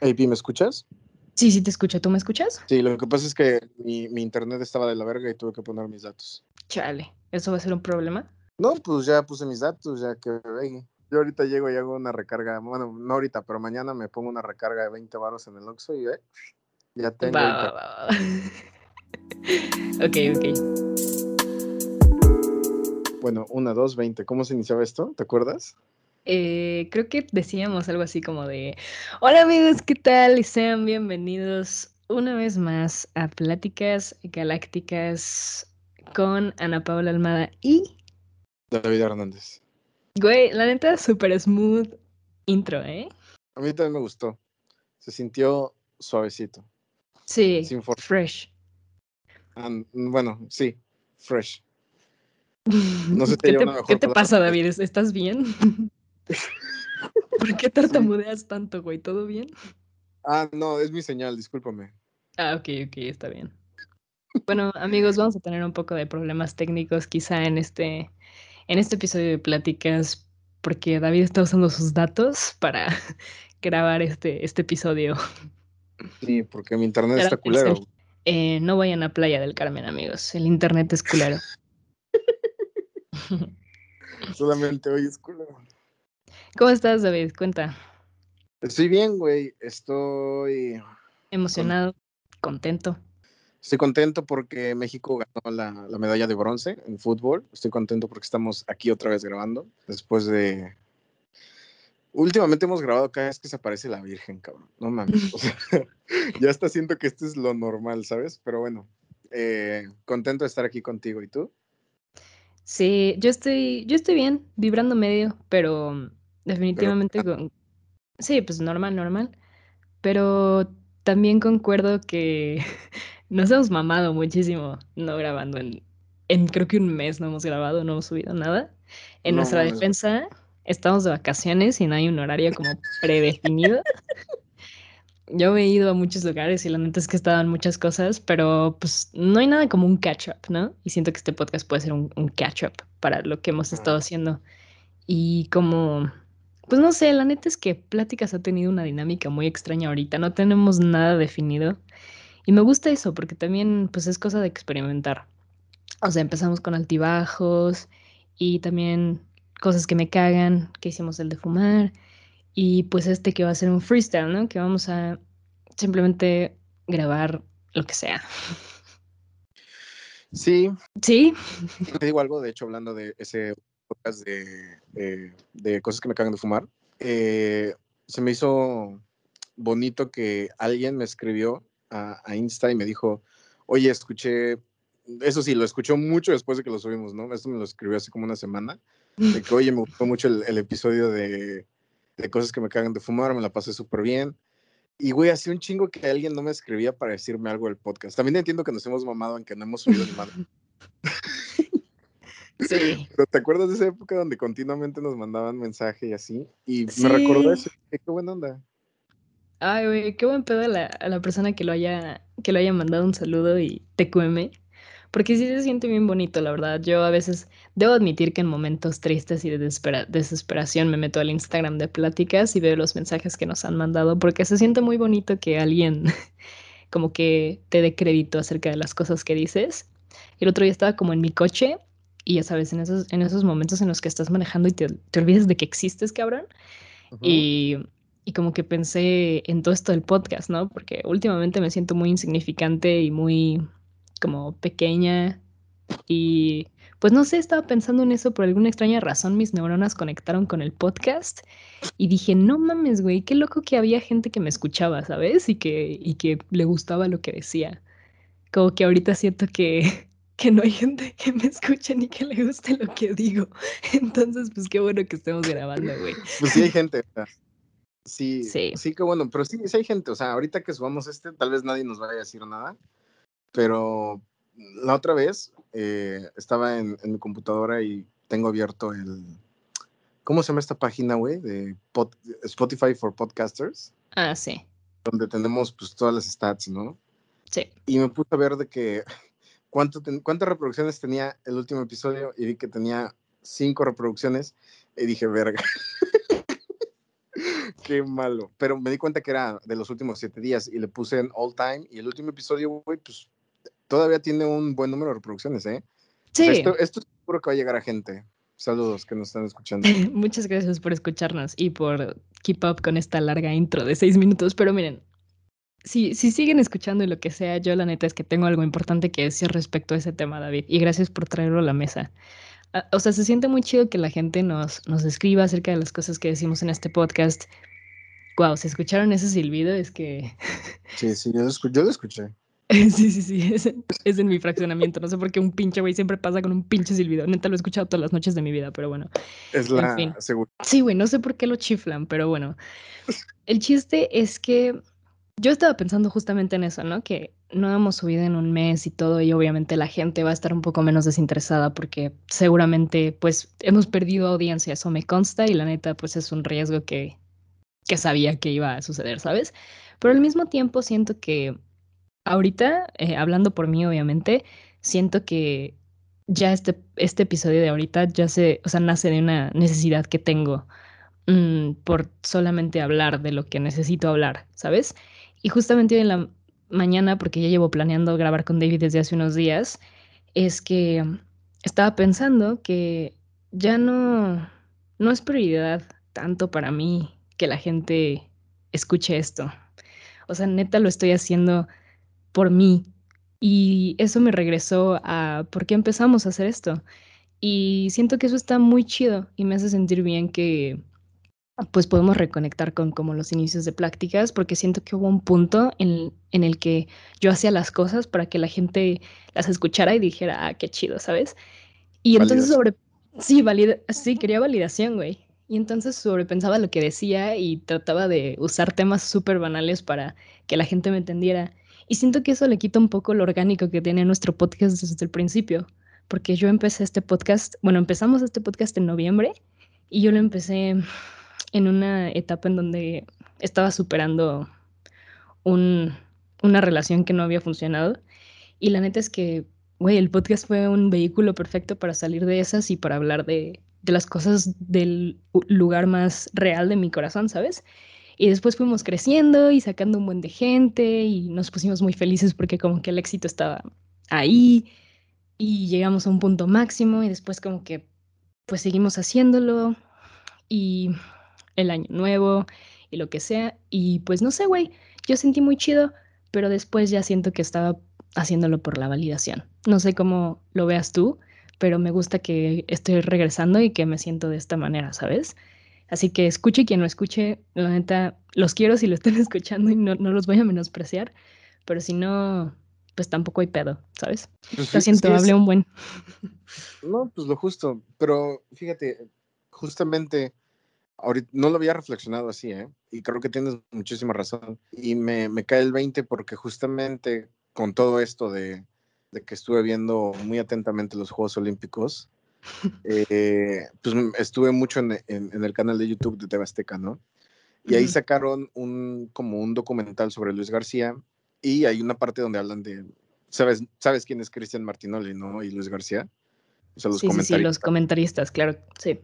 AP, ¿me escuchas? Sí, sí te escucho. ¿Tú me escuchas? Sí, lo que pasa es que mi, mi internet estaba de la verga y tuve que poner mis datos. Chale, ¿eso va a ser un problema? No, pues ya puse mis datos, ya que yo ahorita llego y hago una recarga, bueno, no ahorita, pero mañana me pongo una recarga de 20 baros en el Oxxo y eh, ya tengo. Va, va, va, va. ok, ok. Bueno, una, dos, veinte. ¿Cómo se iniciaba esto? ¿Te acuerdas? Eh, creo que decíamos algo así como de, hola amigos, ¿qué tal? Y sean bienvenidos una vez más a Pláticas Galácticas con Ana Paula Almada y... David Hernández. Güey, la neta, súper smooth intro, ¿eh? A mí también me gustó. Se sintió suavecito. Sí, Sin for- fresh. And- bueno, sí, fresh. No sé si ¿Qué te, ¿qué te pasa, David? ¿Es- ¿Estás bien? ¿Por qué tartamudeas tanto, güey? ¿Todo bien? Ah, no, es mi señal, discúlpame. Ah, ok, ok, está bien. Bueno, amigos, vamos a tener un poco de problemas técnicos quizá en este, en este episodio de Pláticas, porque David está usando sus datos para grabar este, este episodio. Sí, porque mi internet Era está culero. Eh, no vayan a Playa del Carmen, amigos. El internet es culero. Solamente hoy es culero. ¿Cómo estás, David? Cuenta. Estoy bien, güey. Estoy, Emocionado, contento. estoy contento porque México ganó la, la medalla de bronce en fútbol. Estoy contento porque estamos aquí otra vez grabando. Después de. Últimamente hemos grabado cada vez que se aparece la Virgen, cabrón. No mames. O sea, ya hasta siento que esto es lo normal, ¿sabes? Pero bueno, eh, contento de estar aquí contigo. ¿Y tú? Sí, yo estoy, yo estoy bien, vibrando medio, pero definitivamente con... Sí, pues normal, normal. Pero también concuerdo que nos hemos mamado muchísimo no grabando en, en creo que un mes no hemos grabado, no hemos subido nada. En No nuestra defensa, estamos de vacaciones y no hay un horario como predefinido. Yo me he ido a muchos lugares y la neta es que estaban muchas cosas, pero pues no hay nada como un catch-up, ¿no? Y siento que este podcast puede ser un, un catch-up para lo que hemos estado haciendo. Y como, pues no sé, la neta es que Pláticas ha tenido una dinámica muy extraña ahorita, no tenemos nada definido. Y me gusta eso porque también pues es cosa de experimentar. O sea, empezamos con altibajos y también cosas que me cagan, que hicimos el de fumar. Y pues este que va a ser un freestyle, ¿no? Que vamos a simplemente grabar lo que sea. Sí, ¿Sí? te digo algo, de hecho, hablando de ese podcast de, eh, de cosas que me cagan de fumar, eh, se me hizo bonito que alguien me escribió a, a Insta y me dijo, oye, escuché, eso sí, lo escuchó mucho después de que lo subimos, ¿no? Esto me lo escribió hace como una semana, de que, oye, me gustó mucho el, el episodio de, de cosas que me cagan de fumar, me la pasé súper bien. Y, güey, hacía un chingo que alguien no me escribía para decirme algo del podcast. También entiendo que nos hemos mamado en que no hemos subido ni madre. Sí. Pero ¿te acuerdas de esa época donde continuamente nos mandaban mensaje y así? Y Sí. me recordó eso. Qué, qué buena onda. Ay, güey, qué buen pedo a la, a la persona que lo haya, que lo haya mandado un saludo y TQM. Porque sí se siente bien bonito, la verdad. Yo a veces debo admitir que en momentos tristes y de desespera- desesperación me meto al Instagram de pláticas y veo los mensajes que nos han mandado porque se siente muy bonito que alguien como que te dé crédito acerca de las cosas que dices. El otro día estaba como en mi coche y ya sabes, en esos, en esos momentos en los que estás manejando y te, te olvidas de que existes, cabrón. Ujú. Y, y como que pensé en todo esto del podcast, ¿no? Porque últimamente me siento muy insignificante y muy como pequeña. Y pues no sé, estaba pensando en eso por alguna extraña razón. Mis neuronas conectaron con el podcast y dije, no mames, güey, qué loco que había gente que me escuchaba, ¿sabes? Y que, y que le gustaba lo que decía. Como que ahorita siento que, que no hay gente que me escuche ni que le guste lo que digo. Entonces, pues qué bueno que estemos grabando, güey. Pues sí hay gente. Sí, Sí. sí, qué bueno. Pero sí, sí hay gente. O sea, ahorita que subamos este, tal vez nadie nos vaya a decir nada. Pero la otra vez eh, estaba en, en mi computadora y tengo abierto el... ¿Cómo se llama esta página, güey? De pod- Spotify for Podcasters, Ah, sí, donde tenemos pues todas las stats, ¿no? sí. y me puse a ver de que cuánto ten- cuántas reproducciones tenía el último episodio y vi que tenía cinco reproducciones y dije, verga. Qué malo. Pero me di cuenta que era de los últimos siete días y le puse en all time. Y el último episodio, güey, pues todavía tiene un buen número de reproducciones, ¿eh? Sí. esto, esto seguro que va a llegar a gente. Saludos que nos están escuchando. Muchas gracias por escucharnos y por keep up con esta larga intro de seis minutos. Pero miren, si, si siguen escuchando y lo que sea, yo la neta es que tengo algo importante que decir respecto a ese tema, David. Y gracias por traerlo a la mesa. Ah, o sea, se siente muy chido que la gente nos, nos escriba acerca de las cosas que decimos en este podcast. Wow, ¿se escucharon ese silbido? Es que... Sí, sí, yo lo, escu yo lo escuché. Sí, sí, sí, es, es, en mi fraccionamiento. No sé por qué un pinche güey siempre pasa con un pinche silbido. Neta lo he escuchado todas las noches de mi vida, pero bueno. Es la en fin. Sí, güey, no sé por qué lo chiflan, pero bueno. El chiste es que yo estaba pensando justamente en eso, ¿no? Que no hemos subido en un mes y todo, y obviamente la gente va a estar un poco menos desinteresada porque seguramente, pues, hemos perdido audiencia, eso me consta, y la neta, pues es un riesgo que, que sabía que iba a suceder, ¿sabes? Pero al mismo tiempo siento que ahorita, eh, hablando por mí, obviamente, siento que ya este, este episodio de ahorita ya se, o sea, nace de una necesidad que tengo mmm, por solamente hablar de lo que necesito hablar, ¿sabes? Y justamente hoy en la mañana, porque ya llevo planeando grabar con David desde hace unos días, es que estaba pensando que ya no, no es prioridad tanto para mí que la gente escuche esto. O sea, neta lo estoy haciendo por mí. Y eso me regresó a por qué empezamos a hacer esto. Y siento que eso está muy chido y me hace sentir bien que pues podemos reconectar con como los inicios de prácticas, porque siento que hubo un punto en, en, el que yo hacía las cosas para que la gente las escuchara y dijera, ah, qué chido, ¿sabes? Y entonces sobre, sí, valida, sí, quería validación, güey. Y entonces sobrepensaba lo que decía y trataba de usar temas súper banales para que la gente me entendiera. Y siento que eso le quita un poco lo orgánico que tiene nuestro podcast desde el principio, porque yo empecé este podcast, bueno, empezamos este podcast en noviembre y yo lo empecé en una etapa en donde estaba superando un, una relación que no había funcionado. Y la neta es que, güey, el podcast fue un vehículo perfecto para salir de esas y para hablar de, de las cosas del lugar más real de mi corazón, ¿sabes? Y después fuimos creciendo y sacando un buen de gente y nos pusimos muy felices porque como que el éxito estaba ahí y llegamos a un punto máximo y después como que pues seguimos haciéndolo y el año nuevo y lo que sea. Y pues no sé, güey, yo sentí muy chido, pero después ya siento que estaba haciéndolo por la validación. No sé cómo lo veas tú, pero me gusta que estoy regresando y que me siento de esta manera, ¿sabes? Así que escuche quien no escuche, la neta, los quiero si lo están escuchando y no, no los voy a menospreciar, pero si no, pues tampoco hay pedo, ¿sabes? Pues lo siento, hablé un buen. No, pues lo justo, pero fíjate, justamente ahorita no lo había reflexionado así, ¿eh? Y creo que tienes muchísima razón. Y me, me cae el 20 porque justamente con todo esto de, de, que estuve viendo muy atentamente los Juegos Olímpicos, eh, pues estuve mucho en, en, el canal de YouTube de TV Azteca, ¿no? Y ahí sacaron un, como un documental sobre Luis García y hay una parte donde hablan de, ¿sabes, sabes quién es Cristian Martinoli, no? Y Luis García. O sea, los sí. Sí, sí, los comentaristas, claro, sí.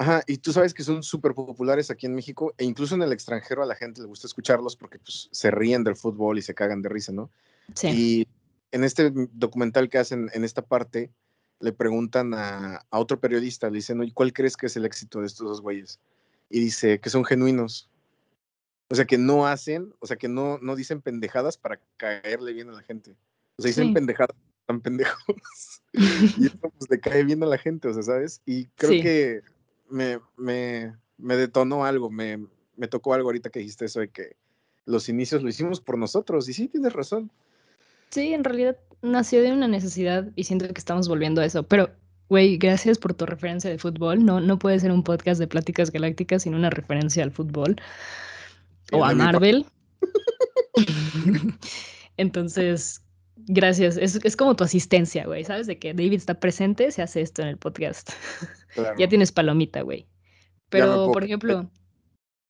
Ajá, y tú sabes que son súper populares aquí en México e incluso en el extranjero a la gente le gusta escucharlos porque pues, se ríen del fútbol y se cagan de risa, ¿no? Sí. Y en este documental que hacen en esta parte, le preguntan a, a otro periodista, le dicen, oye, ¿cuál crees que es el éxito de estos dos güeyes? Y dice que son genuinos. O sea, que no hacen, o sea, que no, no dicen pendejadas para caerle bien a la gente. O sea, dicen sí. pendejadas, tan pendejos. y eso pues le cae bien a la gente, o sea, ¿sabes? Y creo sí. que me, me, me detonó algo, me, me, tocó algo ahorita que dijiste eso de que los inicios lo hicimos por nosotros, y sí, tienes razón. Sí, en realidad nació de una necesidad y siento que estamos volviendo a eso, pero, güey, gracias por tu referencia de fútbol, no, no puede ser un podcast de pláticas galácticas sin una referencia al fútbol o a Marvel. Entonces, Gracias. Es, es, como tu asistencia, güey. ¿Sabes? De que David está presente, se hace esto en el podcast. Claro. ya tienes palomita, güey. Pero, por ejemplo,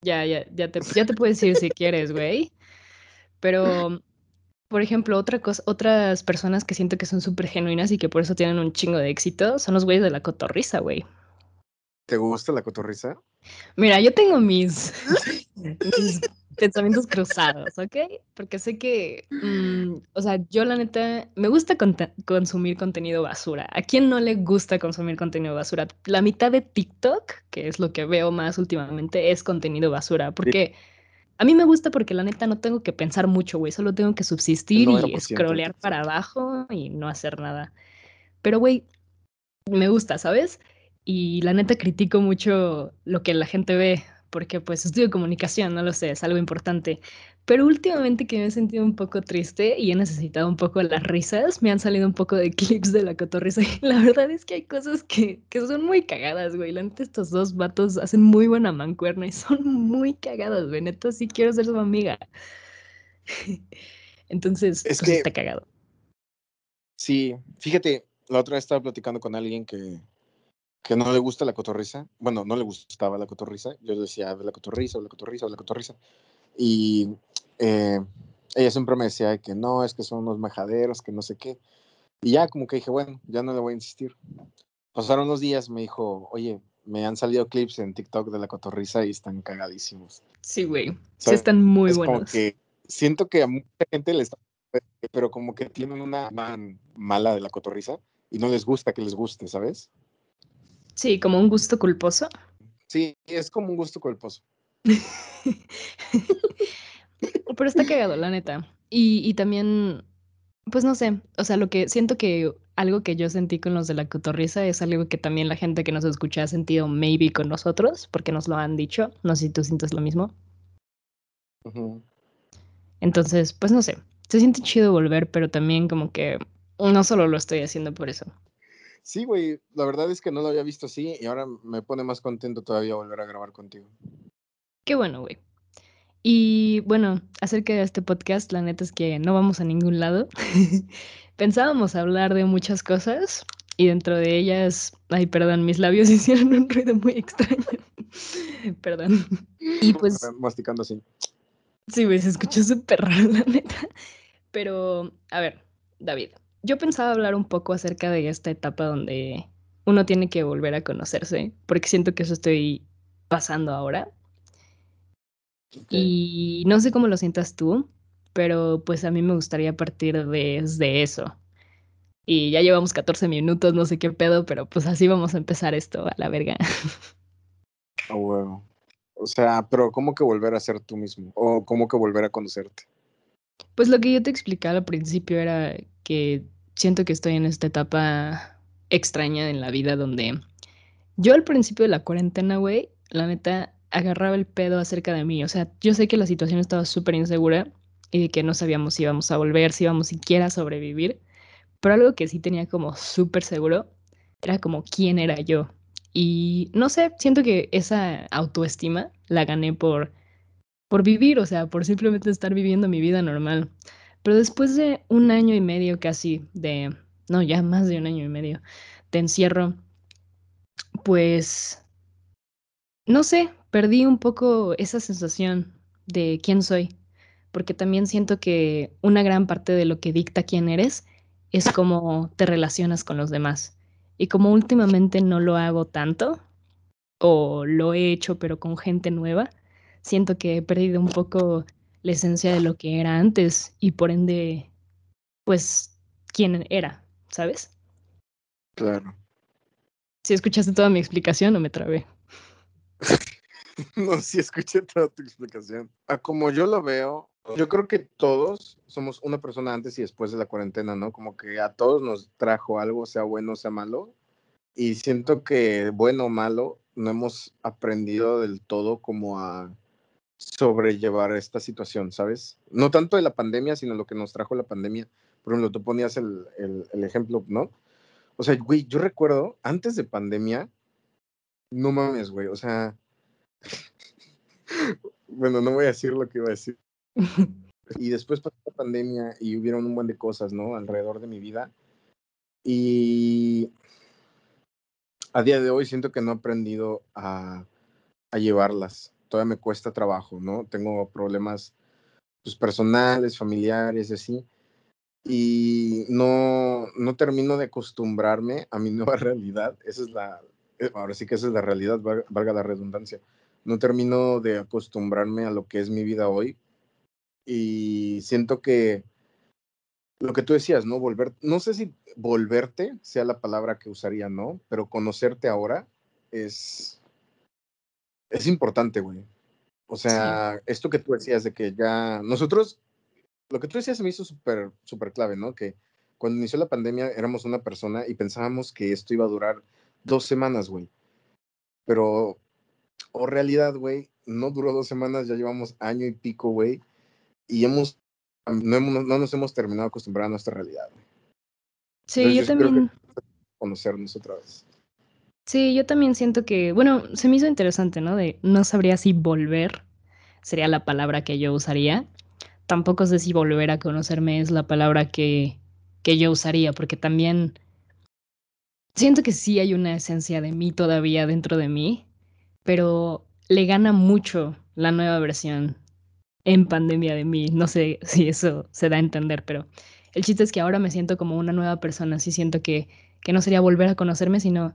ya, ya, ya te, ya te puedes ir si quieres, güey. Pero, por ejemplo, otra cosa, otras personas que siento que son súper genuinas y que por eso tienen un chingo de éxito son los güeyes de la cotorriza, güey. ¿Te gusta la cotorriza? Mira, yo tengo mis, mis pensamientos cruzados, ¿ok? Porque sé que, mm, o sea, yo la neta, me gusta consumir contenido basura. ¿A quién no le gusta consumir contenido basura? La mitad de TikTok, que es lo que veo más últimamente, es contenido basura. Porque a mí me gusta porque la neta no tengo que pensar mucho, güey. Solo tengo que subsistir y scrollear para abajo y no hacer nada. Pero, güey, me gusta, ¿sabes? Y la neta critico mucho lo que la gente ve porque pues estudio comunicación, no lo sé, es algo importante. Pero últimamente que me he sentido un poco triste y he necesitado un poco las risas, me han salido un poco de clips de la cotorrisa y la verdad es que hay cosas que, que son muy cagadas, güey. La neta estos dos vatos hacen muy buena mancuerna y son muy cagados, güey. Neta sí quiero ser su amiga. Entonces, es pues, que, está cagado. Sí, fíjate, la otra vez estaba platicando con alguien que, que no le gusta la cotorriza. Bueno, no le gustaba la cotorriza. Yo decía, la cotorriza, la cotorriza, la cotorriza. Y eh, ella siempre me decía que no, es que son unos majaderos, que no sé qué. Y ya como que dije, bueno, ya no le voy a insistir. Pasaron unos días, me dijo, oye, me han salido clips en TikTok de la cotorriza y están cagadísimos. Sí, güey. Sí, están muy es buenos. Como que siento que a mucha gente le está, pero como que tienen una man mala de la cotorriza y no les gusta que les guste, ¿sabes? Sí, como un gusto culposo. Sí, es como un gusto culposo. Pero está cagado, la neta. Y, y, también, pues no sé, o sea, lo que siento que algo que yo sentí con los de la cotorriza es algo que también la gente que nos escucha ha sentido maybe con nosotros, porque nos lo han dicho. No sé si tú sientes lo mismo. Entonces, pues no sé, se siente chido volver, pero también como que no solo lo estoy haciendo por eso. Sí, güey, la verdad es que no lo había visto así y ahora me pone más contento todavía volver a grabar contigo. Qué bueno, güey. Y bueno, acerca de este podcast, la neta es que no vamos a ningún lado. Pensábamos hablar de muchas cosas y dentro de ellas, ay, perdón, mis labios hicieron un ruido muy extraño. perdón. Y pues... Masticando así. Sí, güey, se escuchó súper raro, la neta. Pero, a ver, David, yo pensaba hablar un poco acerca de esta etapa donde uno tiene que volver a conocerse, porque siento que eso estoy pasando ahora. Y no sé cómo lo sientas tú, pero pues a mí me gustaría partir desde eso. Y ya llevamos 14 minutos, no sé qué pedo, pero pues así vamos a empezar esto a la verga. Oh, bueno. O sea, pero ¿cómo que volver a ser tú mismo? ¿O cómo que volver a conocerte? Pues lo que yo te explicaba al principio era que siento que estoy en esta etapa extraña en la vida donde yo al principio de la cuarentena, güey, la neta, agarraba el pedo acerca de mí. O sea, yo sé que la situación estaba súper insegura y que no sabíamos si íbamos a volver, si íbamos siquiera a sobrevivir. Pero algo que sí tenía como súper seguro era como quién era yo. Y no sé, siento que esa autoestima la gané por, por vivir, o sea, por simplemente estar viviendo mi vida normal. Pero después de un año y medio casi de, no, ya más de un año y medio de encierro, pues, no sé, perdí un poco esa sensación de quién soy, porque también siento que una gran parte de lo que dicta quién eres es cómo te relacionas con los demás. Y como últimamente no lo hago tanto, o lo he hecho pero con gente nueva, siento que he perdido un poco la esencia de lo que era antes y por ende, pues, quién era, ¿sabes? Claro. Si escuchaste toda mi explicación o me trabé. no, sí escuché toda tu explicación. A como yo lo veo, yo creo que todos somos una persona antes y después de la cuarentena, ¿no? Como que a todos nos trajo algo, sea bueno, sea malo. Y siento que bueno o malo, no hemos aprendido del todo como a sobrellevar esta situación, ¿sabes? No tanto de la pandemia, sino lo que nos trajo la pandemia. Por ejemplo, tú ponías el, el, ejemplo, ¿no? O sea, güey, yo recuerdo, antes de pandemia, no mames, güey, o sea, bueno, no voy a decir lo que iba a decir. Y después pasó la pandemia y hubieron un buen de cosas, ¿no? Alrededor de mi vida. Y a día de hoy siento que no he aprendido a, a llevarlas todavía me cuesta trabajo, ¿no? Tengo problemas pues, personales, familiares, así. Y no, no termino de acostumbrarme a mi nueva realidad. Esa es la, eh, ahora sí que esa es la realidad, valga la redundancia. No termino de acostumbrarme a lo que es mi vida hoy y siento que lo que tú decías, ¿no? Volver, no sé si volverte sea la palabra que usaría, ¿no? Pero conocerte ahora es, es importante, güey. O sea, esto que tú decías de que ya nosotros, lo que tú decías se me hizo súper, súper clave, ¿no? Que cuando inició la pandemia éramos una persona y pensábamos que esto iba a durar dos semanas, güey. Pero, o realidad, güey, no duró dos semanas, ya llevamos año y pico, güey. Y hemos, no, no, nos hemos terminado de acostumbrar a nuestra realidad, güey. Sí, yo, también. conocernos otra vez. Sí, yo también siento que, bueno, se me hizo interesante, ¿no? De no sabría si volver sería la palabra que yo usaría. Tampoco sé si volver a conocerme es la palabra que, que yo usaría, porque también siento que sí hay una esencia de mí todavía dentro de mí, pero le gana mucho la nueva versión en pandemia de mí. No sé si eso se da a entender, pero el chiste es que ahora me siento como una nueva persona. Sí siento que, que no sería volver a conocerme, sino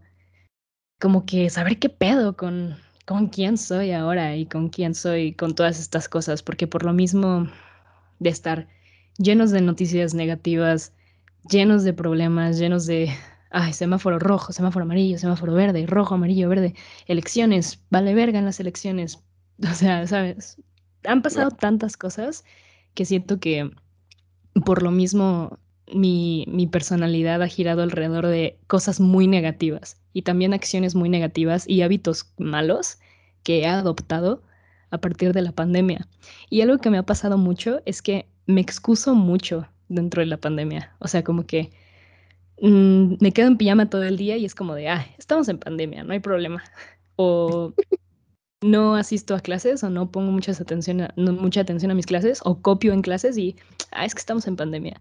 como que saber qué pedo con, con quién soy ahora y con quién soy con todas estas cosas, porque por lo mismo de estar llenos de noticias negativas, llenos de problemas, llenos de, ay, semáforo rojo, semáforo amarillo, semáforo verde, rojo, amarillo, verde, elecciones, vale verga en las elecciones. O sea, ¿sabes? Han pasado tantas cosas que siento que por lo mismo mi, personalidad ha girado alrededor de cosas muy negativas y también acciones muy negativas y hábitos malos que he adoptado a partir de la pandemia. Y algo que me ha pasado mucho es que me excuso mucho dentro de la pandemia. O sea, como que mm, me quedo en pijama todo el día y es como de, ah, estamos en pandemia, no hay problema. O no asisto a clases o no pongo mucha atención a, mucha atención a mis clases o copio en clases y, ah, es que estamos en pandemia.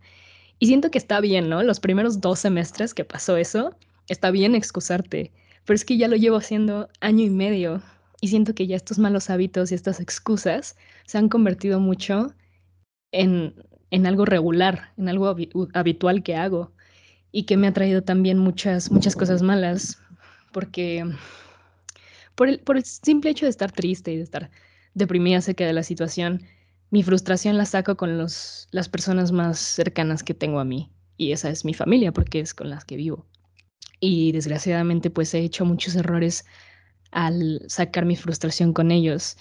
Y siento que está bien, ¿no? Los primeros dos semestres que pasó eso, está bien excusarte, pero es que ya lo llevo haciendo año y medio y siento que ya estos malos hábitos y estas excusas se han convertido mucho en, en algo regular, en algo habitual que hago y que me ha traído también muchas, muchas cosas malas, porque por el, por el simple hecho de estar triste y de estar deprimida acerca de la situación, mi frustración la saco con los, las personas más cercanas que tengo a mí, y esa es mi familia, porque es con las que vivo. Y desgraciadamente pues he hecho muchos errores al sacar mi frustración con ellos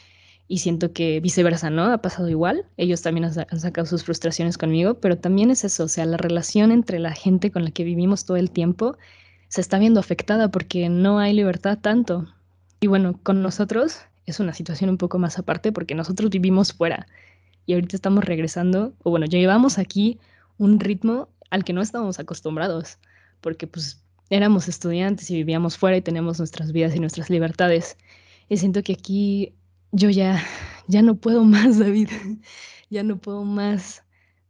y siento que viceversa, ¿no? Ha pasado igual. Ellos también han, sacado sus frustraciones conmigo, pero también es eso, o sea, la relación entre la gente con la que vivimos todo el tiempo se está viendo afectada porque no hay libertad tanto. Y bueno, con nosotros es una situación un poco más aparte porque nosotros vivimos fuera y ahorita estamos regresando, o bueno, llevamos aquí un ritmo al que no estábamos acostumbrados, porque pues éramos estudiantes y vivíamos fuera y tenemos nuestras vidas y nuestras libertades. Y siento que aquí yo ya, ya no puedo más, David, ya no puedo más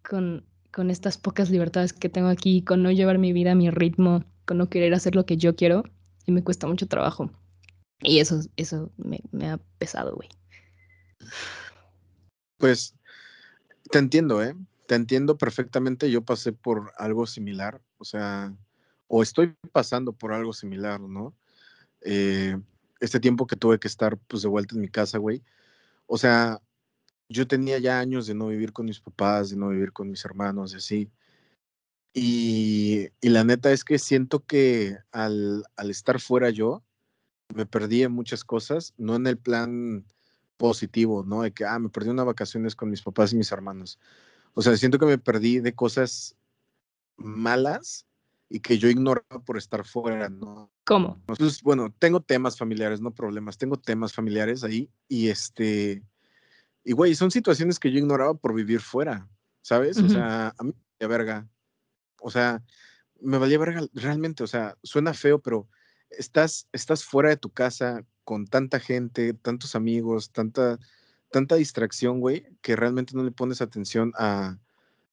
con, con estas pocas libertades que tengo aquí, con no llevar mi vida a mi ritmo, con no querer hacer lo que yo quiero y me cuesta mucho trabajo. Y eso, eso me, me ha pesado, güey. Pues te entiendo, ¿eh? Te entiendo perfectamente. Yo pasé por algo similar, o sea, o estoy pasando por algo similar, ¿no? Eh, este tiempo que tuve que estar pues de vuelta en mi casa, güey. O sea, yo tenía ya años de no vivir con mis papás, de no vivir con mis hermanos y así. Y, y la neta es que siento que al, al, estar fuera yo, me perdí en muchas cosas, no en el plan positivo, ¿no? De que, ah, me perdí unas vacaciones con mis papás y mis hermanos. O sea, siento que me perdí de cosas malas y que yo ignoraba por estar fuera, ¿no? ¿Cómo? Entonces, bueno, tengo temas familiares, no problemas, tengo temas familiares ahí y este, y güey, son situaciones que yo ignoraba por vivir fuera, ¿sabes? O sea, a mí me valía verga, o sea, me valía verga realmente, o sea, suena feo, pero estás, estás fuera de tu casa con tanta gente, tantos amigos, tanta, tanta distracción, güey, que realmente no le pones atención a,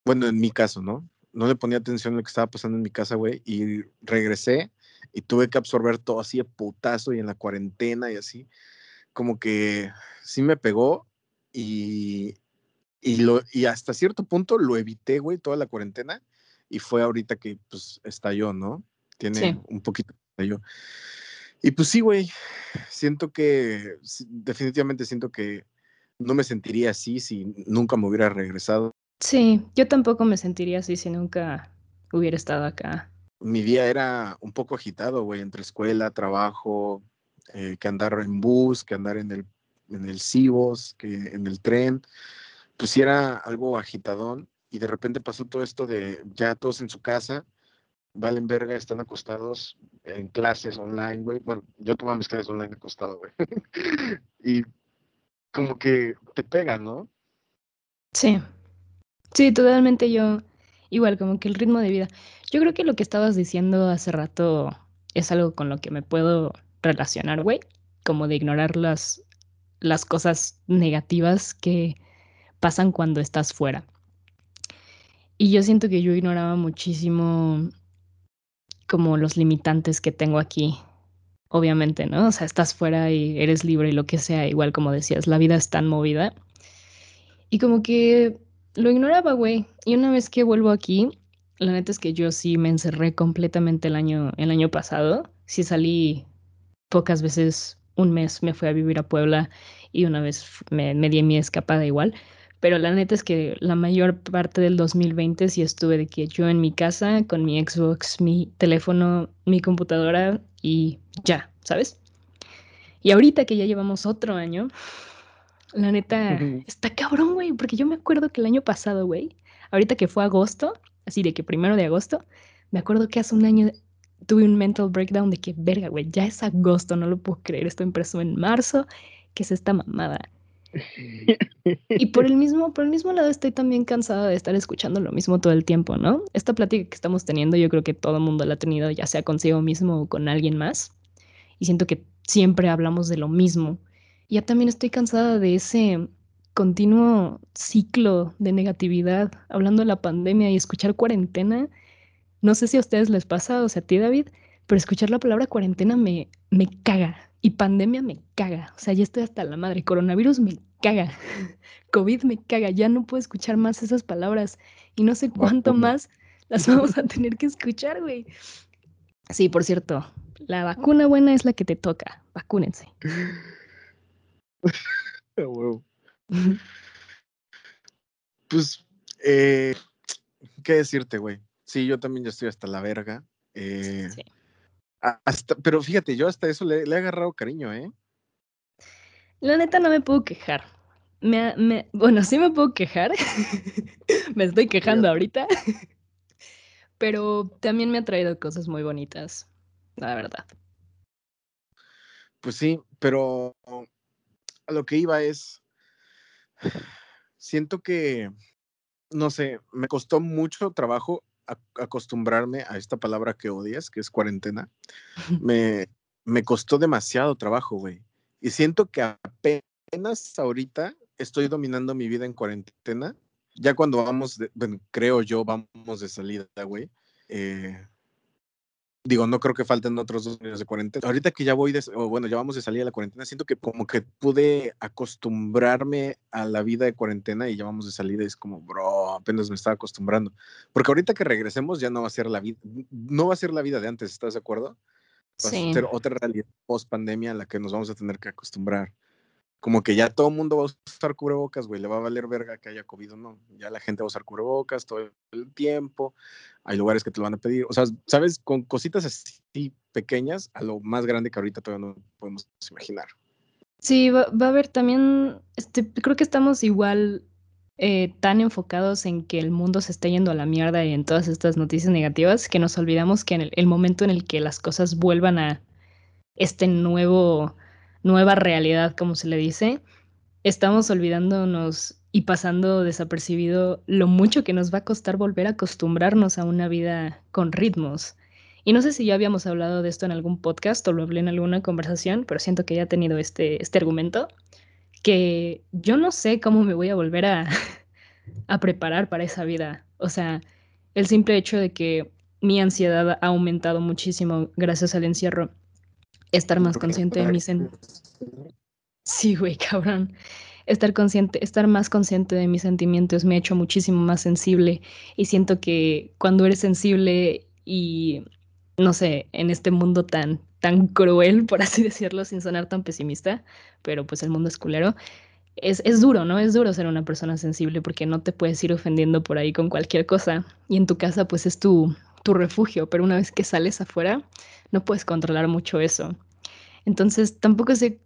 bueno, en mi caso, ¿no? no le ponía atención a lo que estaba pasando en mi casa, güey, y regresé y tuve que absorber todo así de putazo y en la cuarentena y así, como que sí me pegó y, y, lo, y hasta cierto punto lo evité, güey, toda la cuarentena y fue ahorita que pues estalló, ¿no? Tiene un poquito de estalló. Y pues sí, güey, siento que, definitivamente siento que no me sentiría así si nunca me hubiera regresado. Sí, yo tampoco me sentiría así si nunca hubiera estado acá. Mi día era un poco agitado, güey, entre escuela, trabajo, eh, que andar en bus, que andar en el, en el Cibos, que en el tren. Pues sí era algo agitadón y de repente pasó todo esto de ya todos en su casa, valen verga, están acostados en clases online, güey. Bueno, yo tomaba mis clases online acostado, güey. y como que te pega, ¿no? Sí. Sí, totalmente yo, igual, como que el ritmo de vida. Yo creo que lo que estabas diciendo hace rato es algo con lo que me puedo relacionar, güey, como de ignorar las, las cosas negativas que pasan cuando estás fuera. Y yo siento que yo ignoraba muchísimo como los limitantes que tengo aquí, obviamente, ¿no? O sea, estás fuera y eres libre y lo que sea, igual como decías, la vida es tan movida. Y como que lo ignoraba, güey. Y una vez que vuelvo aquí, la neta es que yo sí me encerré completamente el año, el año pasado. Sí salí pocas veces, un mes me fui a vivir a Puebla y una vez me, me di mi escapada igual. Pero la neta es que la mayor parte del 2020 sí estuve de que yo en mi casa con mi Xbox, mi teléfono, mi computadora y ya, ¿sabes? Y ahorita que ya llevamos otro año, la neta está cabrón, güey, porque yo me acuerdo que el año pasado, güey, ahorita que fue agosto, así de que primero de agosto, me acuerdo que hace un año tuve un mental breakdown de que, verga, güey, ya es agosto, no lo puedo creer, estoy impreso en marzo, que es esta mamada. Y por el mismo, por el mismo lado estoy también cansada de estar escuchando lo mismo todo el tiempo, ¿no? Esta plática que estamos teniendo, yo creo que todo el mundo la ha tenido, ya sea consigo mismo o con alguien más. Y siento que siempre hablamos de lo mismo. Ya también estoy cansada de ese continuo ciclo de negatividad, hablando de la pandemia y escuchar cuarentena. No sé si a ustedes les pasa, o sea, a ti, David, pero escuchar la palabra cuarentena me, me caga. Y pandemia me caga. O sea, ya estoy hasta la madre. Coronavirus me caga. COVID me caga. Ya no puedo escuchar más esas palabras. Y no sé cuánto más las vamos a tener que escuchar, güey. Sí, por cierto, la vacuna buena es la que te toca. Vacúnense. pues, eh, ¿qué decirte, güey? Sí, yo también ya estoy hasta la verga. Eh, sí. Hasta, pero fíjate, yo hasta eso le, he agarrado cariño, ¿eh? La neta no me puedo quejar. Me, bueno, sí me puedo quejar. me estoy quejando ahorita. pero también me ha traído cosas muy bonitas, la verdad. Pues sí, pero a lo que iba es, siento que, no sé, me costó mucho trabajo acostumbrarme a esta palabra que odias, que es cuarentena, me, me costó demasiado trabajo, güey. Y siento que apenas ahorita estoy dominando mi vida en cuarentena. Ya cuando vamos, bueno, creo yo, vamos de salida, güey. Eh, digo, no creo que falten otros dos años de cuarentena. Ahorita que ya voy, de, o bueno, ya vamos de salida de la cuarentena, siento que como que pude acostumbrarme a la vida de cuarentena y ya vamos de salida es como, bro, apenas me estaba acostumbrando. Porque ahorita que regresemos ya no va a ser la vida, no va a ser la vida de antes, ¿estás de acuerdo? Va a ser otra realidad post pandemia a la que nos vamos a tener que acostumbrar como que ya todo el mundo va a usar cubrebocas, güey, le va a valer verga que haya COVID o no. Ya la gente va a usar cubrebocas todo el tiempo, hay lugares que te lo van a pedir. O sea, ¿sabes? Con cositas así pequeñas a lo más grande que ahorita todavía no podemos imaginar. Sí, va, a haber también, este, creo que estamos igual eh, tan enfocados en que el mundo se está yendo a la mierda y en todas estas noticias negativas que nos olvidamos que en el momento en el que las cosas vuelvan a este nuevo nueva realidad, como se le dice, estamos olvidándonos y pasando desapercibido lo mucho que nos va a costar volver a acostumbrarnos a una vida con ritmos. Y no sé si ya habíamos hablado de esto en algún podcast o lo hablé en alguna conversación, pero siento que ya he tenido este, este argumento, que yo no sé cómo me voy a volver a, a preparar para esa vida. O sea, el simple hecho de que mi ansiedad ha aumentado muchísimo gracias al encierro estar más consciente de mis Sí, güey, cabrón. Estar consciente, estar más consciente de mis sentimientos me ha hecho muchísimo más sensible y siento que cuando eres sensible y no sé, en este mundo tan, tan cruel, por así decirlo, sin sonar tan pesimista, pero pues el mundo es culero. Es, es, duro, ¿no? Es duro ser una persona sensible porque no te puedes ir ofendiendo por ahí con cualquier cosa. Y en tu casa, pues es tu, tu refugio, pero una vez que sales afuera, no puedes controlar mucho eso. Entonces, tampoco sé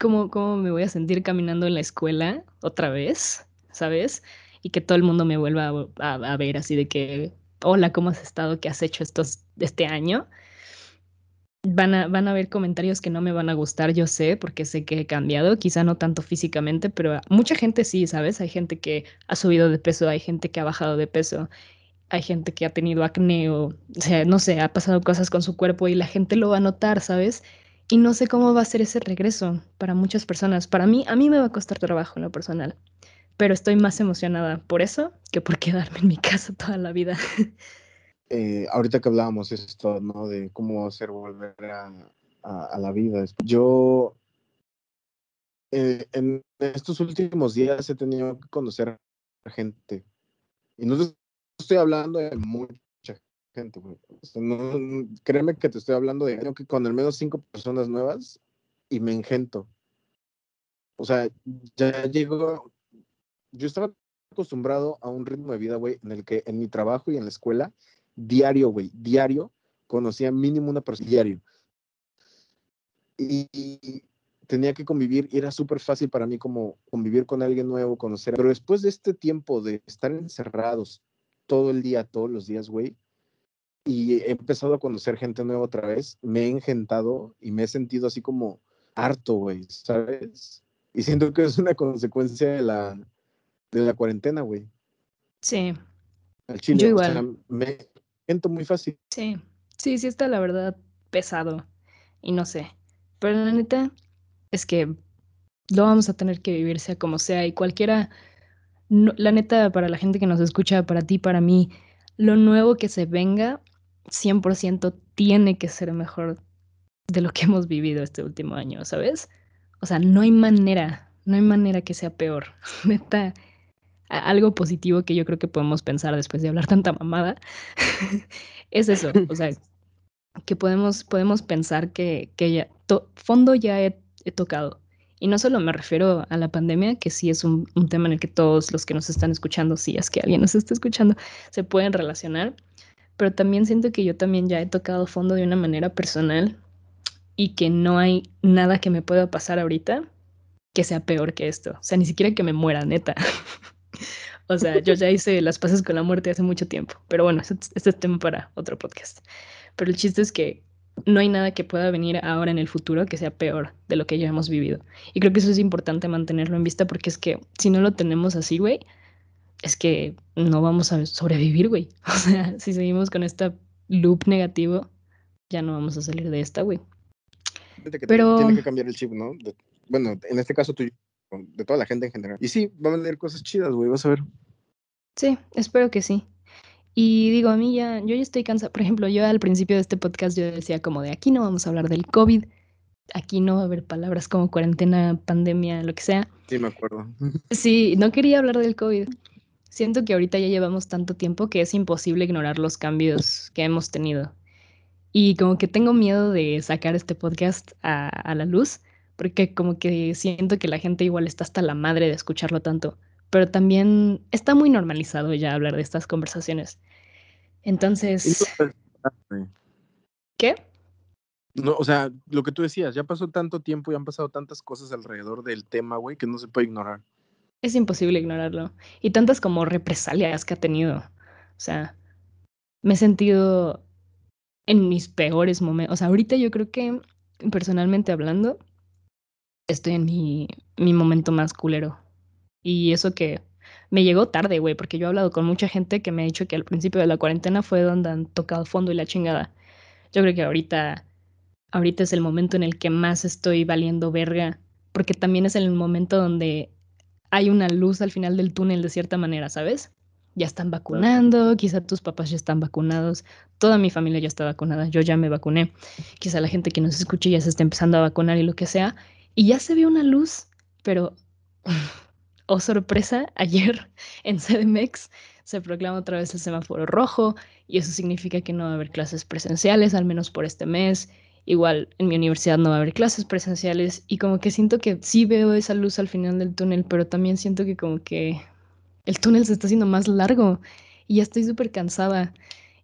cómo, cómo me voy a sentir caminando en la escuela otra vez, ¿sabes? Y que todo el mundo me vuelva a, a, a ver así de que, hola, ¿cómo has estado? ¿Qué has hecho estos, este año? Van a, van a haber comentarios que no me van a gustar, yo sé, porque sé que he cambiado, quizá no tanto físicamente, pero mucha gente sí, ¿sabes? Hay gente que ha subido de peso, hay gente que ha bajado de peso, hay gente que ha tenido acné o, o sea, no sé, ha pasado cosas con su cuerpo y la gente lo va a notar, ¿sabes? Y no sé cómo va a ser ese regreso para muchas personas. Para mí, a mí me va a costar trabajo en lo personal, pero estoy más emocionada por eso que por quedarme en mi casa toda la vida. Eh, ahorita que hablábamos esto, ¿no? De cómo hacer volver a, la vida. Yo, eh, en estos últimos días he tenido que conocer a gente. Y no estoy hablando de mucha gente, no, créeme que te estoy hablando de que con al menos cinco personas nuevas y me engento. O sea, ya llego. Yo estaba acostumbrado a un ritmo de vida, güey, en el que en mi trabajo y en la escuela diario, güey, diario, conocía mínimo una persona diario. Y, y tenía que convivir y era súper fácil para mí como convivir con alguien nuevo, conocer. Pero después de este tiempo de estar encerrados todo el día, todos los días, güey, y he empezado a conocer gente nueva otra vez, me he engentado y me he sentido así como harto, güey, ¿sabes? Y siento que es una consecuencia de la, de la cuarentena, güey. Sí. Al chile, Yo igual. O sea, me siento muy fácil. Sí, sí, sí está la verdad pesado y no sé, pero la neta es que lo vamos a tener que vivir sea como sea y cualquiera, no, la neta para la gente que nos escucha, para ti, para mí, lo nuevo que se venga 100% tiene que ser mejor de lo que hemos vivido este último año, ¿sabes? O sea, no hay manera, no hay manera que sea peor. Neta, algo positivo que yo creo que podemos pensar después de hablar tanta mamada es eso, o sea, que podemos, podemos pensar que, que ya, to, fondo ya he, he, tocado. Y no solo me refiero a la pandemia, que sí es un, un, tema en el que todos los que nos están escuchando, si es que alguien nos está escuchando, se pueden relacionar, pero también siento que yo también ya he tocado fondo de una manera personal y que no hay nada que me pueda pasar ahorita que sea peor que esto. O sea, ni siquiera que me muera, neta. O sea, yo ya hice las paces con la muerte hace mucho tiempo. Pero bueno, este, este es tema para otro podcast. Pero el chiste es que no hay nada que pueda venir ahora en el futuro que sea peor de lo que ya hemos vivido. Y creo que eso es importante mantenerlo en vista porque es que si no lo tenemos así, güey, es que no vamos a sobrevivir, güey. O sea, si seguimos con este loop negativo, ya no vamos a salir de esta, güey. Pero tiene que cambiar el chip, ¿no? De, bueno, en este caso tú de toda la gente en general. Y sí, van a leer cosas chidas, güey, vas a ver. Sí, espero que sí. Y digo, a mí ya, yo ya estoy cansada. Por ejemplo, yo al principio de este podcast yo decía como de aquí no vamos a hablar del COVID, aquí no va a haber palabras como cuarentena, pandemia, lo que sea. Sí, me acuerdo. Sí, no quería hablar del COVID. Siento que ahorita ya llevamos tanto tiempo que es imposible ignorar los cambios que hemos tenido. Y como que tengo miedo de sacar este podcast a, a la luz, porque como que siento que la gente igual está hasta la madre de escucharlo tanto, pero también está muy normalizado ya hablar de estas conversaciones. Entonces... ¿Qué? No, o sea, lo que tú decías, ya pasó tanto tiempo y han pasado tantas cosas alrededor del tema, güey, que no se puede ignorar. Es imposible ignorarlo. Y tantas como represalias que ha tenido. O sea, me he sentido en mis peores momentos. O sea, ahorita yo creo que, personalmente hablando, estoy en mi, mi momento más culero. Y eso que me llegó tarde, güey, porque yo he hablado con mucha gente que me ha dicho que al principio de la cuarentena fue donde han tocado fondo y la chingada. Yo creo que ahorita, ahorita es el momento en el que más estoy valiendo verga, porque también es el momento donde hay una luz al final del túnel de cierta manera, ¿sabes? Ya están vacunando, quizá tus papás ya están vacunados, toda mi familia ya está vacunada, yo ya me vacuné, quizá la gente que nos escuche ya se está empezando a vacunar y lo que sea, y ya se vio una luz, pero, oh sorpresa, ayer en CDMX se proclama otra vez el semáforo rojo y eso significa que no va a haber clases presenciales, al menos por este mes. Igual en mi universidad no va a haber clases presenciales y como que siento que sí veo esa luz al final del túnel, pero también siento que como que el túnel se está haciendo más largo y ya estoy súper cansada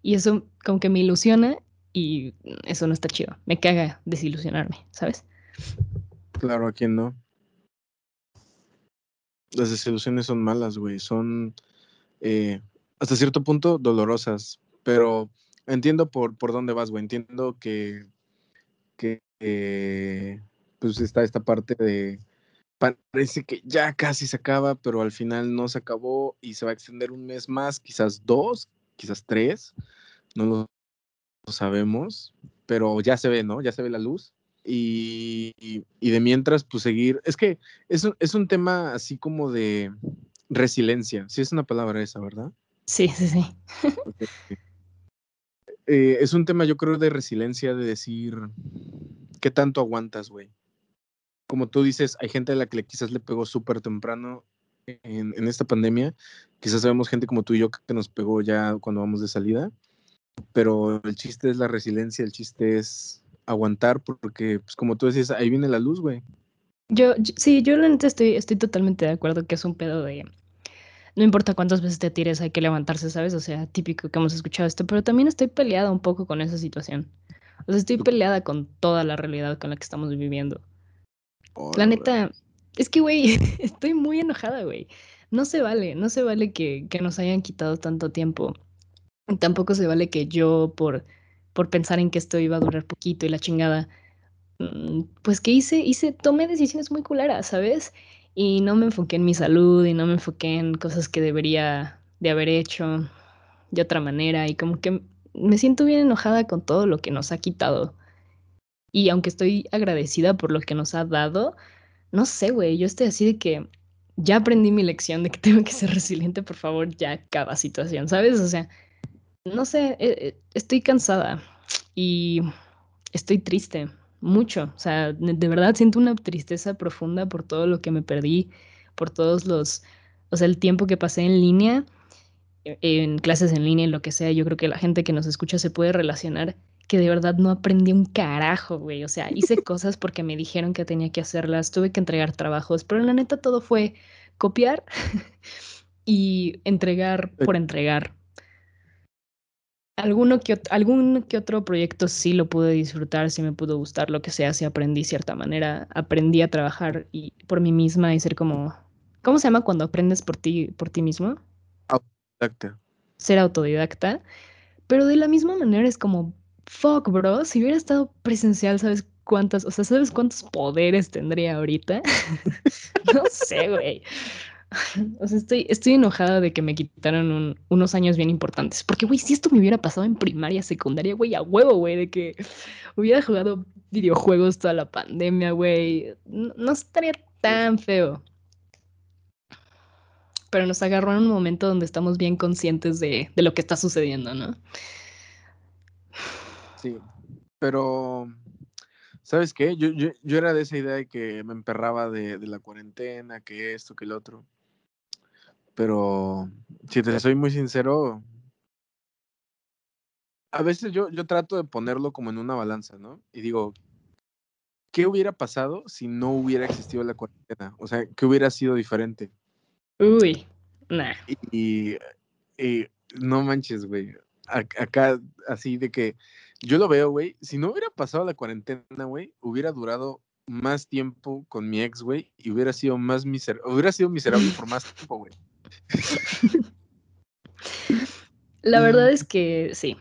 y eso como que me ilusiona y eso no está chido. Me caga desilusionarme, ¿sabes? Claro, ¿a quién no? Las desilusiones son malas, güey. Son eh, hasta cierto punto dolorosas, pero entiendo por, por dónde vas, güey. Entiendo que, que eh, pues está esta parte de parece que ya casi se acaba, pero al final no se acabó y se va a extender un mes más, quizás dos, quizás tres, no lo, sabemos, pero ya se ve, ¿no? Ya se ve la luz. Y, y, de mientras, pues seguir, es que es un, es un tema así como de resiliencia, sí es una palabra esa, ¿verdad? Sí, sí, sí. Eh, es un tema, yo creo, de resiliencia, de decir, ¿qué tanto aguantas, güey? como tú dices, hay gente a la que quizás le pegó súper temprano en, esta pandemia. Quizás vemos gente como tú y yo que nos pegó ya cuando vamos de salida. Pero el chiste es la resiliencia, el chiste es aguantar, porque, pues como tú decías, ahí viene la luz, güey. Yo, sí, yo realmente estoy, estoy totalmente de acuerdo que es un pedo de. No importa cuántas veces te tires, hay que levantarse, ¿sabes? O sea, típico que hemos escuchado esto, pero también estoy peleada un poco con esa situación. O sea, estoy peleada con toda la realidad con la que estamos viviendo. La neta, es que, güey, estoy muy enojada, güey. No se vale, no se vale que, que, nos hayan quitado tanto tiempo. Tampoco se vale que yo, por, por pensar en que esto iba a durar poquito y la chingada, mm, pues que hice, hice, tomé decisiones muy culeras, ¿sabes? Y no me enfoqué en mi salud y no me enfoqué en cosas que debería de haber hecho de otra manera. Y como que me siento bien enojada con todo lo que nos ha quitado. Y aunque estoy agradecida por lo que nos ha dado, no sé, güey, yo estoy así de que ya aprendí mi lección de que tengo que ser resiliente, por favor, ya cada situación, ¿sabes? O sea, no sé, eh, eh, estoy cansada y estoy triste, mucho. O sea, de verdad siento una tristeza profunda por todo lo que me perdí, por todos los, o sea, el tiempo que pasé en línea, e, en clases en línea, en lo que sea. Yo creo que la gente que nos escucha se puede relacionar que de verdad no aprendí un carajo, güey. O sea, hice cosas porque me dijeron que tenía que hacerlas, tuve que entregar trabajos, pero en la neta todo fue copiar y entregar por entregar. Alguno que, algún que otro proyecto sí lo pude disfrutar, sí me pudo gustar, lo que sea, sí aprendí cierta manera, aprendí a trabajar y por mí misma y ser como, ¿cómo se llama cuando aprendes por ti, por ti mismo? Autodidacta. Ser autodidacta, pero de la misma manera es como fuck, bro, si hubiera estado presencial, ¿sabes cuántas, o sea, ¿sabes cuántos poderes tendría ahorita? no sé, güey. O sea, estoy, estoy enojada de que me quitaron unos años bien importantes. Porque, güey, si esto me hubiera pasado en primaria, secundaria, güey, a huevo, güey, de que hubiera jugado videojuegos toda la pandemia, güey, no, estaría tan feo. Pero nos agarró en un momento donde estamos bien conscientes de, de lo que está sucediendo, ¿no? Sí, pero, ¿sabes qué? Yo, yo, yo era de esa idea de que me emperraba de, de la cuarentena, que esto, que el otro. Pero, si te soy muy sincero, a veces yo, yo trato de ponerlo como en una balanza, ¿no? Y digo, ¿qué hubiera pasado si no hubiera existido la cuarentena? O sea, ¿qué hubiera sido diferente? Uy, nah. Y, y no manches, güey. Acá, así de que yo lo veo, güey. Si no hubiera pasado la cuarentena, güey, hubiera durado más tiempo con mi ex, güey, y hubiera sido más miserable, hubiera sido miserable por más tiempo, güey. La verdad es que sí.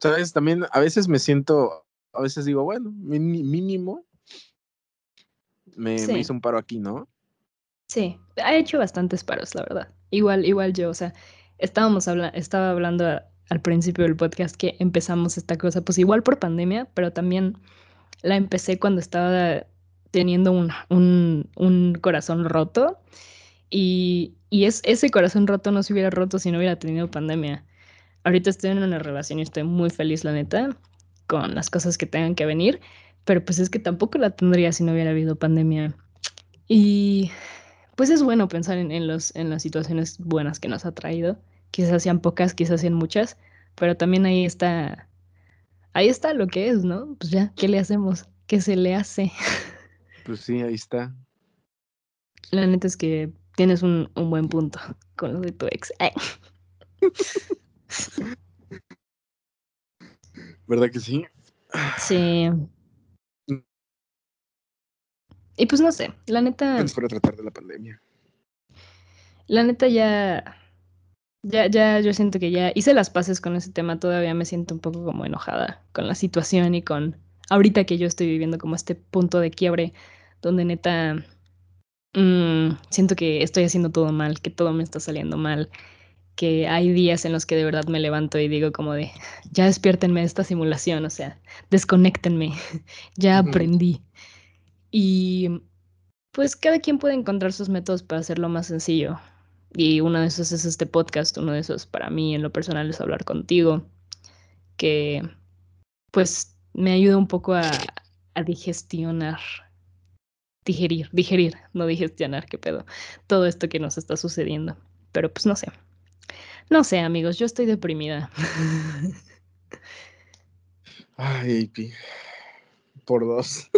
Sabes, también a veces me siento, a veces digo, bueno, mínimo me, me hizo un paro aquí, ¿no? Sí, ha hecho bastantes paros, la verdad. Igual, igual yo, o sea, estábamos hablando, estaba hablando al principio del podcast que empezamos esta cosa, pues igual por pandemia, pero también la empecé cuando estaba teniendo un, un, un corazón roto y, y es, ese corazón roto no se hubiera roto si no hubiera tenido pandemia. Ahorita estoy en una relación y estoy muy feliz, la neta, con las cosas que tengan que venir, pero pues es que tampoco la tendría si no hubiera habido pandemia. Y pues es bueno pensar en, en, los, en las situaciones buenas que nos ha traído. Quizás sean pocas, quizás sean muchas, pero también ahí está, ahí está lo que es, ¿no? Pues ya, ¿qué le hacemos? ¿Qué se le hace? Pues sí, ahí está. La neta es que tienes un, un buen punto con lo de tu ex. ¿Verdad que sí? Sí. Y pues no sé, la neta. Para tratar de la pandemia. La neta ya. Ya, ya, yo siento que ya hice las paces con ese tema. Todavía me siento un poco como enojada con la situación y con. Ahorita que yo estoy viviendo como este punto de quiebre donde neta. Mmm, siento que estoy haciendo todo mal, que todo me está saliendo mal, que hay días en los que de verdad me levanto y digo como de, ya despiértenme de esta simulación, o sea, desconéctenme, ya aprendí. Y pues cada quien puede encontrar sus métodos para hacerlo más sencillo. Y uno de esos es este podcast, uno de esos para mí en lo personal es hablar contigo, que pues me ayuda un poco a, a digestionar, digerir, digerir, no digestionar, qué pedo, todo esto que nos está sucediendo. Pero pues no sé. No sé, amigos, yo estoy deprimida. Ay, AP. Por dos.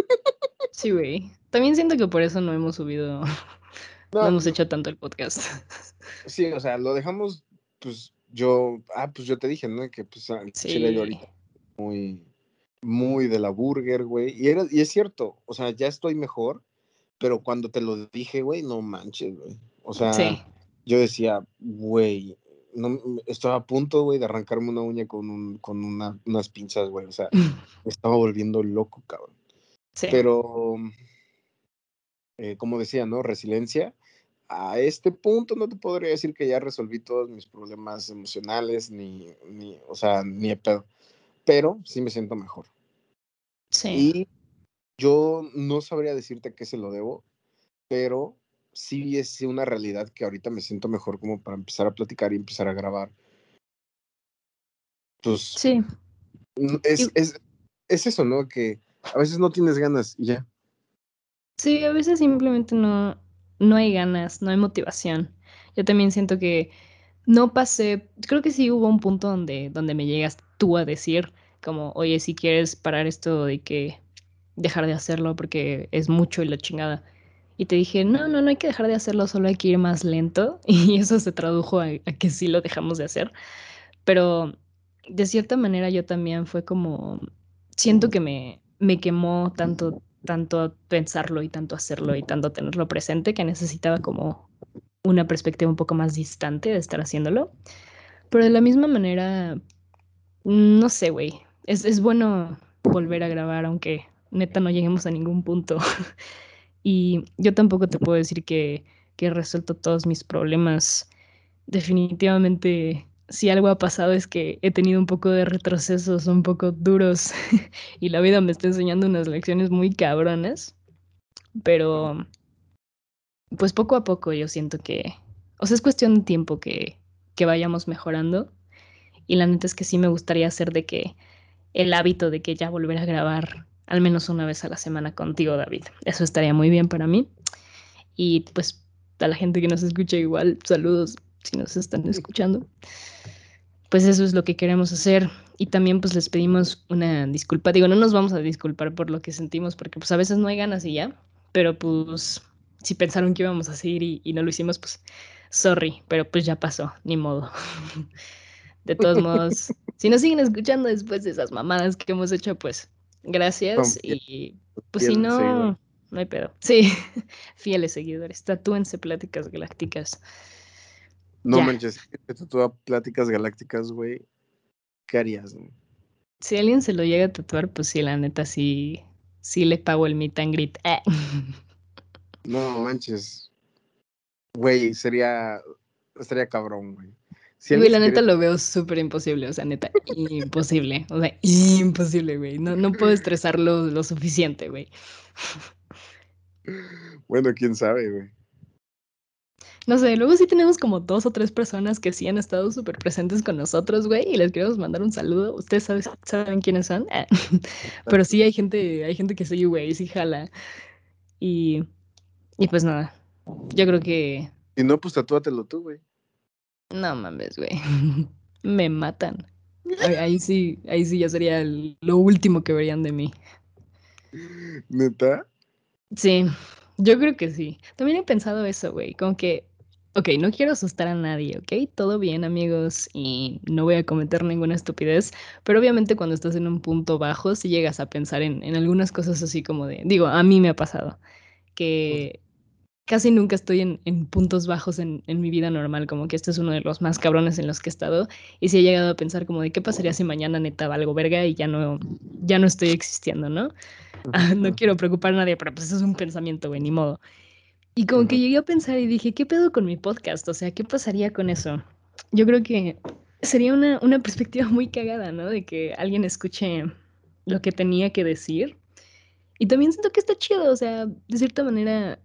Sí, güey. También siento que por eso no hemos subido, no, hemos hecho tanto el podcast. Sí, o sea, lo dejamos, pues yo, ah, pues yo te dije, ¿no? Que pues al Sí. chile yo ahorita muy, muy de la burger, güey. Y, era, y es cierto, o sea, ya estoy mejor, pero cuando te lo dije, güey, no manches, güey. O sea, Sí. yo decía, güey, no, estaba a punto, güey, de arrancarme una uña con, un, con una- unas pinzas, güey. O sea, me estaba volviendo loco, cabrón. Sí. Pero, eh, como decía, ¿no? Resiliencia. A este punto no te podría decir que ya resolví todos mis problemas emocionales, ni, ni o sea, ni pedo. Pero sí me siento mejor. sí. Y yo no sabría decirte a qué se lo debo, pero sí es una realidad que ahorita me siento mejor como para empezar a platicar y empezar a grabar. Pues Sí. es, Y- es, es eso, ¿no? Que a veces no tienes ganas y ya. Sí, a veces simplemente no, no hay ganas, no hay motivación. Yo también siento que no pasé, creo que sí hubo un punto donde, donde me llegas tú a decir como, oye, si quieres parar esto de que dejar de hacerlo porque es mucho y la chingada. Y te dije, no, no, no hay que dejar de hacerlo, solo hay que ir más lento. Y eso se tradujo a, que sí lo dejamos de hacer. Pero de cierta manera yo también fue como, siento que me, me quemó tanto, tanto pensarlo y tanto hacerlo y tanto tenerlo presente que necesitaba como una perspectiva un poco más distante de estar haciéndolo. Pero de la misma manera, no sé, güey, es, es bueno volver a grabar aunque neta no lleguemos a ningún punto. y yo tampoco te puedo decir que, que he resuelto todos mis problemas. Definitivamente, si algo ha pasado es que he tenido un poco de retrocesos un poco duros y la vida me está enseñando unas lecciones muy cabronas, pero pues poco a poco yo siento que, o sea, es cuestión de tiempo que, que vayamos mejorando y la neta es que sí me gustaría hacer de que el hábito de que ya volver a grabar al menos una vez a la semana contigo, David. Eso estaría muy bien para mí. Y pues a la gente que nos escucha igual, saludos si nos están escuchando. Pues eso es lo que queremos hacer. Y también pues les pedimos una disculpa. Digo, no nos vamos a disculpar por lo que sentimos, porque pues a veces no hay ganas y ya. Pero pues si pensaron que íbamos a seguir y, y no lo hicimos, pues sorry, pero pues ya pasó, ni modo. De todos modos, si nos siguen escuchando después de esas mamadas que hemos hecho, pues gracias. Y pues si no, seguidores. no hay pedo. Sí, fieles seguidores. Tatúense pláticas galácticas. No Ya. manches, que todas pláticas galácticas, güey. ¿Qué harías? no? Si alguien se lo llega a tatuar, pues sí, la neta, sí, sí le pago el meet and greet. Eh. No manches. Güey, sería. Estaría cabrón, güey. Si Güey, la neta lo veo súper imposible, o sea, neta, imposible, o sea, imposible, güey. No, no puedo estresarlo lo suficiente, güey. Bueno, quién sabe, güey. No sé, luego sí tenemos como dos o tres personas que sí han estado súper presentes con nosotros, güey, y les queremos mandar un saludo. Ustedes saben, saben quiénes son, Eh, pero sí hay gente, hay gente que sí, güey, sí jala. Y, y pues nada, yo creo que... Si no, pues tatúatelo tú, güey. No mames, güey. Me matan. Ahí, sí, ahí sí ya sería lo último que verían de mí. ¿Neta? Sí, yo creo que sí. También he pensado eso, güey. Como que, ok, no quiero asustar a nadie, ¿ok? Todo bien, amigos, y no voy a cometer ninguna estupidez. Pero obviamente cuando estás en un punto bajo, sí llegas a pensar en, en algunas cosas así como de, digo, a mí me ha pasado, que casi nunca estoy en, puntos bajos en, mi vida normal, como que este es uno de los más cabrones en los que he estado, y sí he llegado a pensar como de qué pasaría si mañana neta valgo verga y ya no, ya no estoy existiendo, ¿no? Ah, no quiero preocupar a nadie, pero pues es un pensamiento, güey, ni modo. Y como que llegué a pensar y dije, ¿qué pedo con mi podcast? O sea, ¿qué pasaría con eso? Yo creo que sería una, una perspectiva muy cagada, ¿no? De que alguien escuche lo que tenía que decir. Y también siento que está chido, o sea, de cierta manera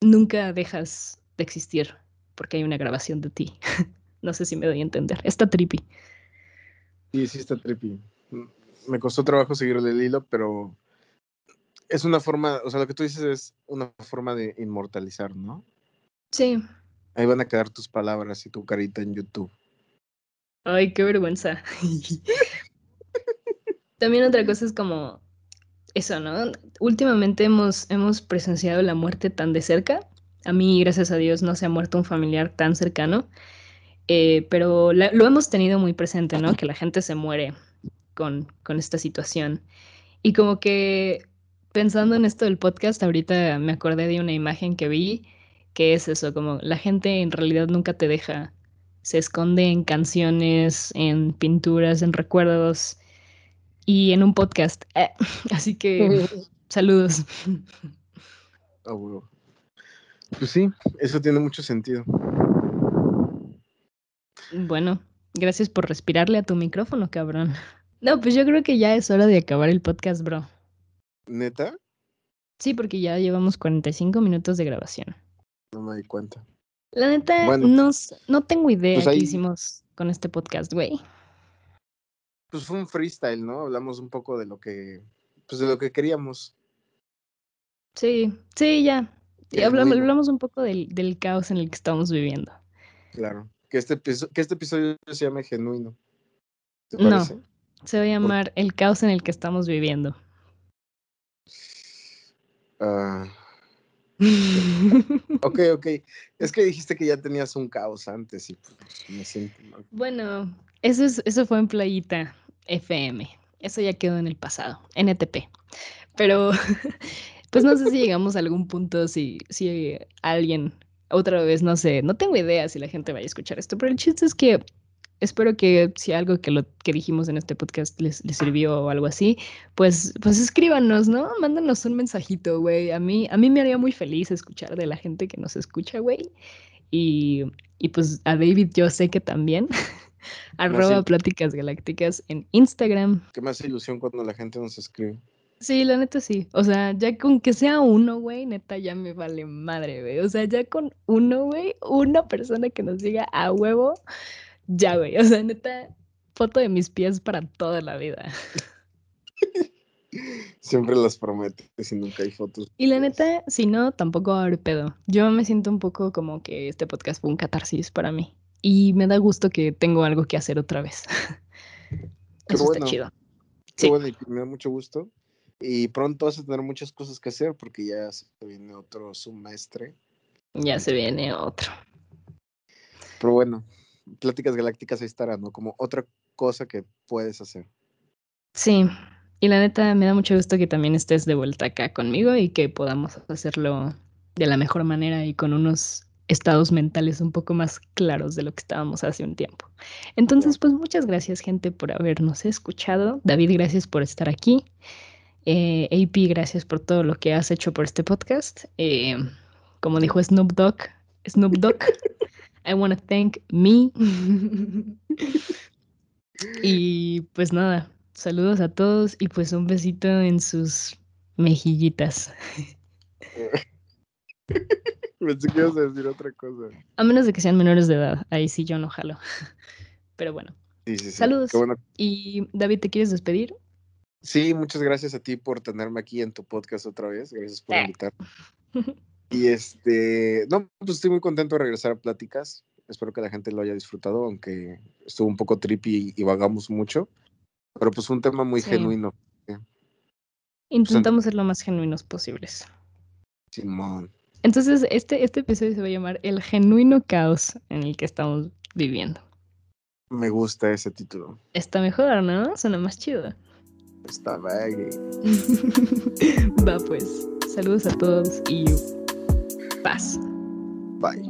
nunca dejas de existir porque hay una grabación de ti. no sé si me doy a entender. Está trippy. Sí, sí está trippy. Me costó trabajo seguirle el hilo, pero es una forma, o sea, lo que tú dices es una forma de inmortalizar, ¿no? Sí. Ahí van a quedar tus palabras y tu carita en YouTube. Ay, qué vergüenza. También otra cosa es como eso, ¿no? Últimamente hemos, hemos presenciado la muerte tan de cerca. A mí, gracias a Dios, no se ha muerto un familiar tan cercano, eh, pero lo hemos tenido muy presente, ¿no? Que la gente se muere con, con esta situación. Y como que pensando en esto del podcast, ahorita me acordé de una imagen que vi, que es eso, como la gente en realidad nunca te deja, se esconde en canciones, en pinturas, en recuerdos y en un podcast. Eh, así que saludos. Ah, pues sí, eso tiene mucho sentido. Bueno, gracias por respirarle a tu micrófono, cabrón. No, pues yo creo que ya es hora de acabar el podcast, bro. ¿Neta? Sí, porque ya llevamos 45 minutos de grabación. No me di cuenta. La neta, no, no tengo idea pues qué hicimos con este podcast, güey pues fue un freestyle, ¿no? Hablamos un poco de lo que, pues de lo que queríamos. Sí, sí, ya. hablamos, hablamos, un poco del, del, caos en el que estamos viviendo. Claro, que este, que este episodio se llame genuino. ¿Te? No, se va a llamar El caos en el que estamos viviendo. Ah. ok, ok. Es que dijiste que ya tenías un caos antes y pues, me siento mal. Bueno, eso, es, eso fue en Playita FM. Eso ya quedó en el pasado, NTP. Pero, pues no sé si llegamos a algún punto, si, si alguien, otra vez, no sé, no tengo idea si la gente vaya a escuchar esto, pero el chiste es que espero que si algo que lo que dijimos en este podcast les, les sirvió o algo así, pues, pues escríbanos, ¿no? Mándanos un mensajito, güey. A mí, a mí me haría muy feliz escuchar de la gente que nos escucha, güey. Y, y pues a David yo sé que también. Arroba Pláticas Galácticas en Instagram. Qué más ilusión cuando la gente nos escribe. Sí, la neta sí. O sea, ya con que sea uno, güey, neta ya me vale madre, güey. O sea, ya con uno, güey, una persona que nos diga a huevo, ya, güey. O sea, neta, foto de mis pies para toda la vida. Siempre las prometes y nunca hay fotos. Y la neta, si no, tampoco va a haber pedo. Yo me siento un poco como que este podcast fue un catarsis para mí y me da gusto que tengo algo que hacer otra vez. Eso está chido. Qué bueno y me da mucho gusto. Y pronto vas a tener muchas cosas que hacer porque ya se viene otro semestre. Ya se viene otro. Pero bueno, Pláticas Galácticas ahí estará, ¿no? Como otra cosa que puedes hacer. Sí, y la neta me da mucho gusto que también estés de vuelta acá conmigo y que podamos hacerlo de la mejor manera y con unos estados mentales un poco más claros de lo que estábamos hace un tiempo. Entonces, pues muchas gracias gente por habernos escuchado. David, gracias por estar aquí. Eh, AP, gracias por todo lo que has hecho por este podcast. Eh, como dijo Snoop Dogg, Snoop Dogg, I want to thank me. y pues nada, saludos a todos y pues un besito en sus mejillitas. Pensé que ibas a decir otra cosa. A menos de que sean menores de edad, ahí sí yo no jalo. Pero bueno. Saludos. Y David, ¿te quieres despedir? Sí, muchas gracias a ti por tenerme aquí en tu podcast otra vez. Gracias por eh. invitarme. Y este, no, pues estoy muy contento de regresar a Pláticas. Espero que la gente lo haya disfrutado, aunque estuvo un poco trippy y, vagamos mucho. Pero pues fue un tema muy genuino. Intentamos ser lo más genuinos posibles. Simón. Entonces, este, este episodio se va a llamar El genuino caos en el que estamos viviendo. Me gusta ese título. Está mejor, ¿no? Suena más chido. Está baggy. Va pues. Saludos a todos y paz. Bye.